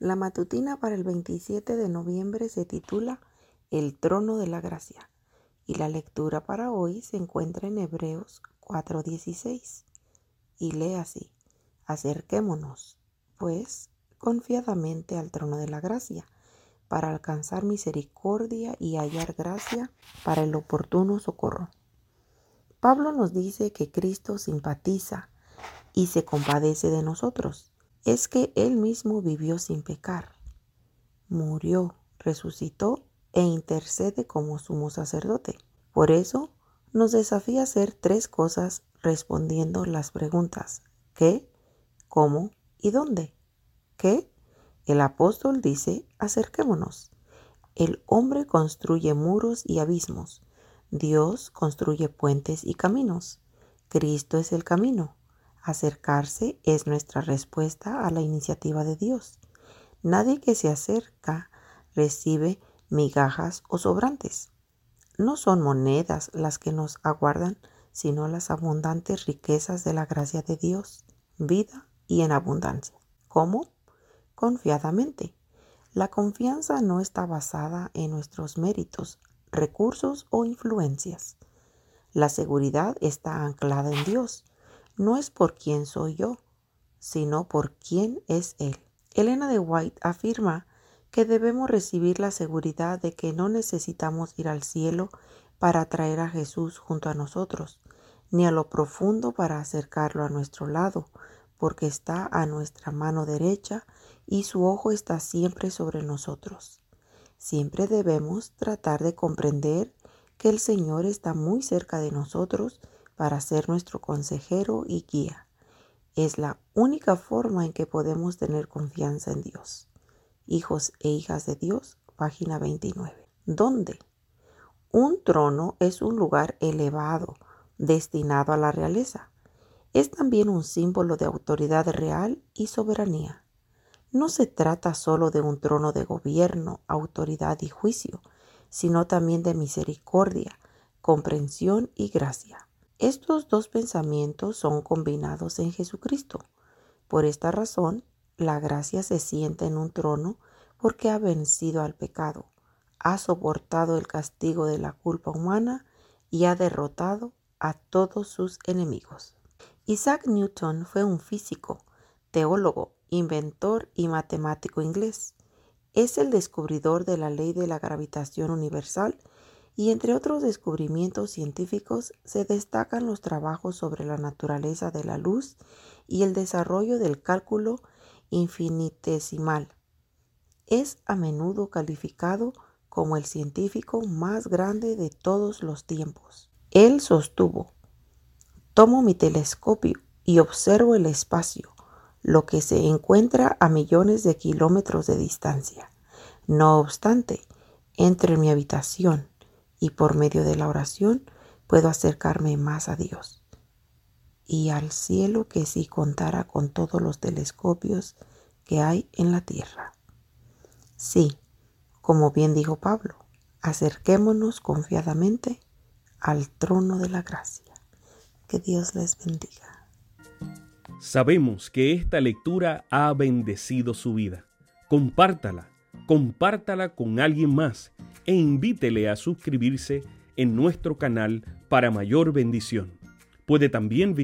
La matutina para el 27 de noviembre se titula El trono de la gracia y la lectura para hoy se encuentra en Hebreos 4:16 y lee así, acerquémonos, pues, confiadamente al trono de la gracia para alcanzar misericordia y hallar gracia para el oportuno socorro. Pablo nos dice que Cristo simpatiza y se compadece de nosotros es que Él mismo vivió sin pecar, murió, resucitó e intercede como sumo sacerdote. Por eso nos desafía a hacer tres cosas respondiendo las preguntas ¿qué? ¿cómo? ¿y dónde? ¿Qué? El apóstol dice acerquémonos. El hombre construye muros y abismos. Dios construye puentes y caminos. Cristo es el camino. Acercarse es nuestra respuesta a la iniciativa de Dios. Nadie que se acerca recibe migajas o sobrantes. No son monedas las que nos aguardan, sino las abundantes riquezas de la gracia de Dios, vida y en abundancia. ¿Cómo? Confiadamente. La confianza no está basada en nuestros méritos, recursos o influencias. La seguridad está anclada en Dios no es por quién soy yo, sino por quién es Él. Elena de White afirma que debemos recibir la seguridad de que no necesitamos ir al cielo para atraer a Jesús junto a nosotros, ni a lo profundo para acercarlo a nuestro lado, porque está a nuestra mano derecha y su ojo está siempre sobre nosotros. Siempre debemos tratar de comprender que el Señor está muy cerca de nosotros para ser nuestro consejero y guía. Es la única forma en que podemos tener confianza en Dios. Hijos e hijas de Dios, página 29. ¿Dónde? Un trono es un lugar elevado, destinado a la realeza. Es también un símbolo de autoridad real y soberanía. No se trata solo de un trono de gobierno, autoridad y juicio, sino también de misericordia, comprensión y gracia. Estos dos pensamientos son combinados en Jesucristo. Por esta razón, la gracia se sienta en un trono porque ha vencido al pecado, ha soportado el castigo de la culpa humana y ha derrotado a todos sus enemigos. Isaac Newton fue un físico, teólogo, inventor y matemático inglés. Es el descubridor de la ley de la gravitación universal y entre otros descubrimientos científicos se destacan los trabajos sobre la naturaleza de la luz y el desarrollo del cálculo infinitesimal. Es a menudo calificado como el científico más grande de todos los tiempos. Él sostuvo, tomo mi telescopio y observo el espacio, lo que se encuentra a millones de kilómetros de distancia. No obstante, entre mi habitación y por medio de la oración puedo acercarme más a Dios y al cielo que si contara con todos los telescopios que hay en la tierra. Sí, como bien dijo Pablo, acerquémonos confiadamente al trono de la gracia. Que Dios les bendiga. Sabemos que esta lectura ha bendecido su vida. Compártala, compártala con alguien más e invítele a suscribirse en nuestro canal para mayor bendición. Puede también